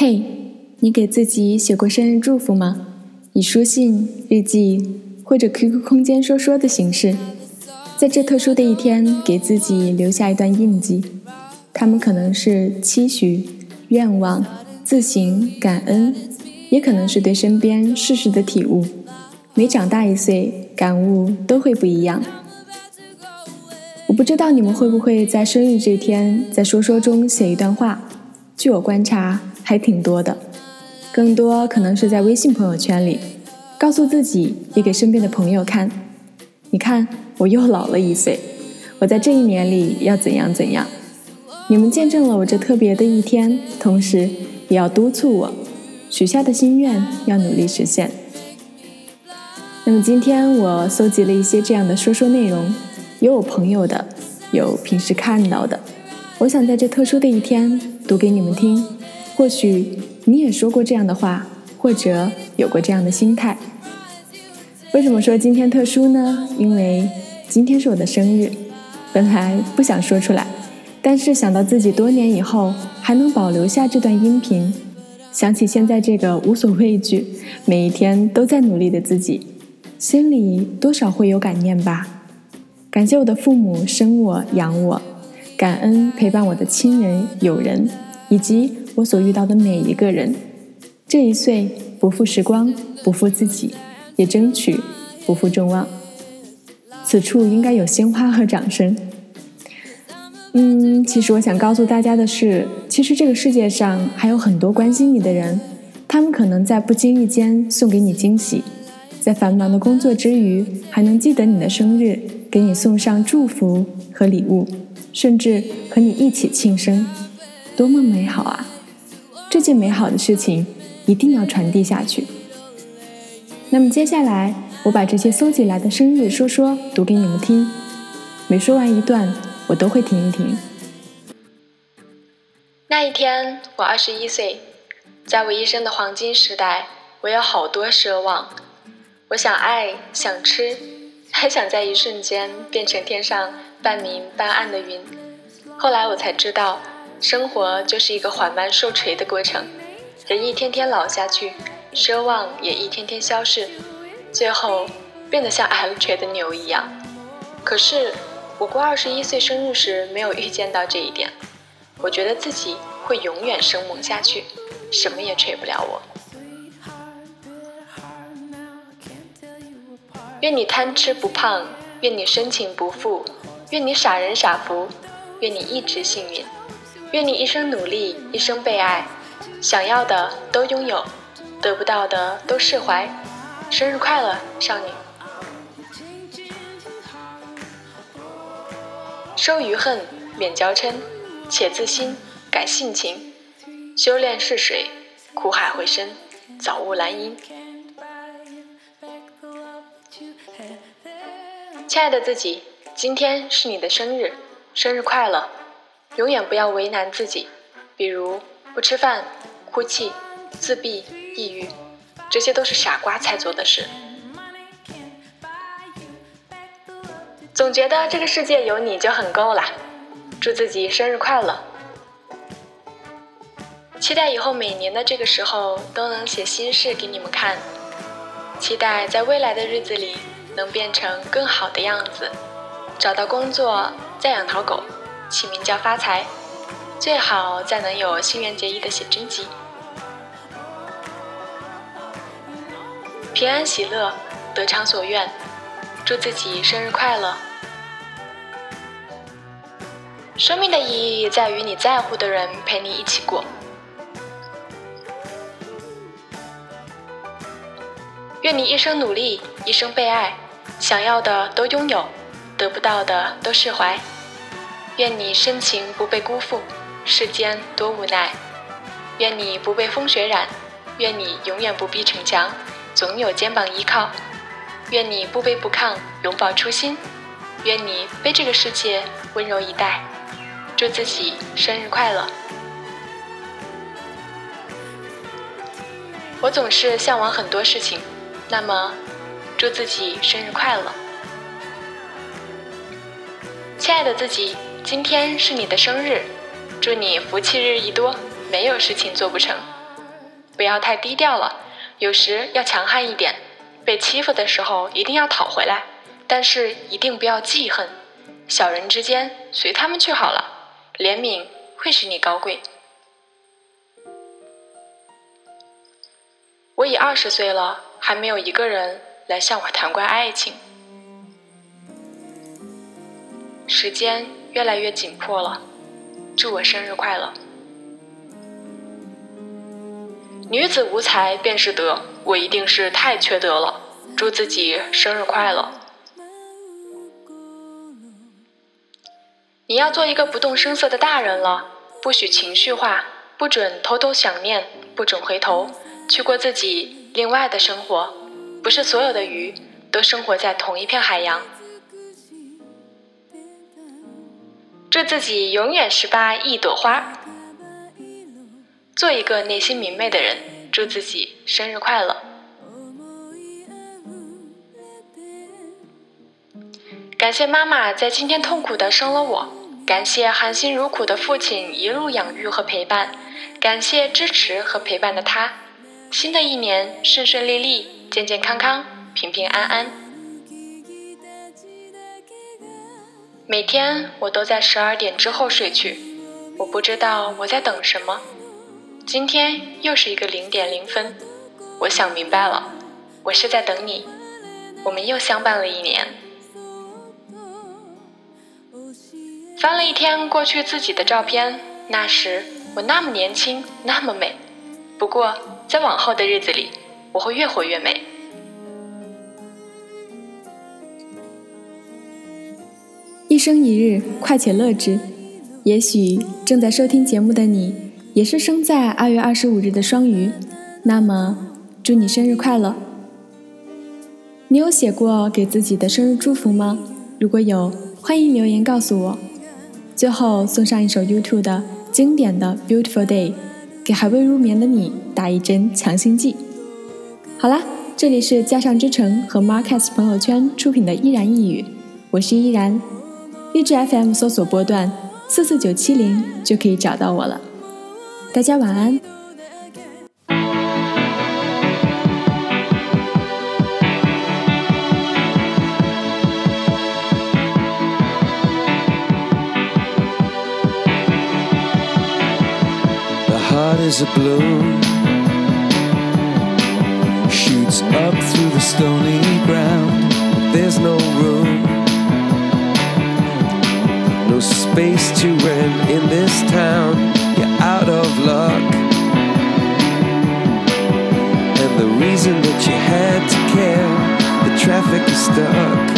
嘿，你给自己写过生日祝福吗？以书信、日记或者 QQ 空间说说的形式，在这特殊的一天给自己留下一段印记。他们可能是期许、愿望、自省、感恩，也可能是对身边事实的体悟。每长大一岁，感悟都会不一样。我不知道你们会不会在生日这天，在说说中写一段话。据我观察。还挺多的，更多可能是在微信朋友圈里，告诉自己，也给身边的朋友看。你看，我又老了一岁，我在这一年里要怎样怎样。你们见证了我这特别的一天，同时也要督促我，许下的心愿要努力实现。那么今天我搜集了一些这样的说说内容，有我朋友的，有平时看到的，我想在这特殊的一天读给你们听。或许你也说过这样的话，或者有过这样的心态。为什么说今天特殊呢？因为今天是我的生日。本来不想说出来，但是想到自己多年以后还能保留下这段音频，想起现在这个无所畏惧、每一天都在努力的自己，心里多少会有感念吧。感谢我的父母生我养我，感恩陪伴我的亲人友人，以及。我所遇到的每一个人，这一岁不负时光，不负自己，也争取不负众望。此处应该有鲜花和掌声。嗯，其实我想告诉大家的是，其实这个世界上还有很多关心你的人，他们可能在不经意间送给你惊喜，在繁忙的工作之余还能记得你的生日，给你送上祝福和礼物，甚至和你一起庆生，多么美好啊！这件美好的事情一定要传递下去。那么接下来，我把这些搜集来的生日说说读给你们听。每说完一段，我都会停一停。那一天，我二十一岁，在我一生的黄金时代，我有好多奢望。我想爱，想吃，还想在一瞬间变成天上半明半暗的云。后来我才知道。生活就是一个缓慢受锤的过程，人一天天老下去，奢望也一天天消逝，最后变得像挨了锤的牛一样。可是我过二十一岁生日时没有预见到这一点，我觉得自己会永远生猛下去，什么也锤不了我。愿你贪吃不胖，愿你深情不负，愿你傻人傻福，愿你一直幸运。愿你一生努力，一生被爱，想要的都拥有，得不到的都释怀。生日快乐，少女！收余恨，免娇嗔，且自新，改性情。修炼是水，苦海回声，早悟兰因。亲爱的自己，今天是你的生日，生日快乐！永远不要为难自己，比如不吃饭、哭泣、自闭、抑郁，这些都是傻瓜才做的事。总觉得这个世界有你就很够了。祝自己生日快乐！期待以后每年的这个时候都能写心事给你们看。期待在未来的日子里能变成更好的样子，找到工作，再养条狗。起名叫发财，最好再能有心垣结衣的写真集。平安喜乐，得偿所愿，祝自己生日快乐。生命的意义在于你在乎的人陪你一起过。愿你一生努力，一生被爱，想要的都拥有，得不到的都释怀。愿你深情不被辜负，世间多无奈；愿你不被风雪染，愿你永远不必逞强，总有肩膀依靠；愿你不卑不亢，永葆初心；愿你被这个世界温柔以待。祝自己生日快乐！我总是向往很多事情，那么祝自己生日快乐，亲爱的自己。今天是你的生日，祝你福气日益多，没有事情做不成，不要太低调了，有时要强悍一点。被欺负的时候一定要讨回来，但是一定不要记恨。小人之间随他们去好了，怜悯会使你高贵。我已二十岁了，还没有一个人来向我谈过爱情。时间越来越紧迫了，祝我生日快乐。女子无才便是德，我一定是太缺德了。祝自己生日快乐！你要做一个不动声色的大人了，不许情绪化，不准偷偷想念，不准回头，去过自己另外的生活。不是所有的鱼都生活在同一片海洋。祝自己永远十八一朵花。做一个内心明媚的人，祝自己生日快乐。感谢妈妈在今天痛苦的生了我，感谢含辛茹苦的父亲一路养育和陪伴，感谢支持和陪伴的他。新的一年顺顺利利，健健康康，平平安安。每天我都在十二点之后睡去，我不知道我在等什么。今天又是一个零点零分，我想明白了，我是在等你。我们又相伴了一年。翻了一天过去自己的照片，那时我那么年轻，那么美。不过在往后的日子里，我会越活越美。一生一日，快且乐之。也许正在收听节目的你。也是生在二月二十五日的双鱼，那么祝你生日快乐！你有写过给自己的生日祝福吗？如果有，欢迎留言告诉我。最后送上一首 YouTube 的经典的《Beautiful Day》，给还未入眠的你打一针强心剂。好啦，这里是加上之城和 Marcus 朋友圈出品的《依然一语》，我是依然，荔枝 FM 搜索波段四四九七零就可以找到我了。大家晚安。The heart is a balloon, shoots up through the stony ground. There's no room, space to rent in this town You're out of luck. And the reason that you had to care, the traffic is stuck.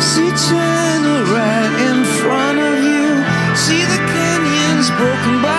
See China right in front of you. See the canyons broken by.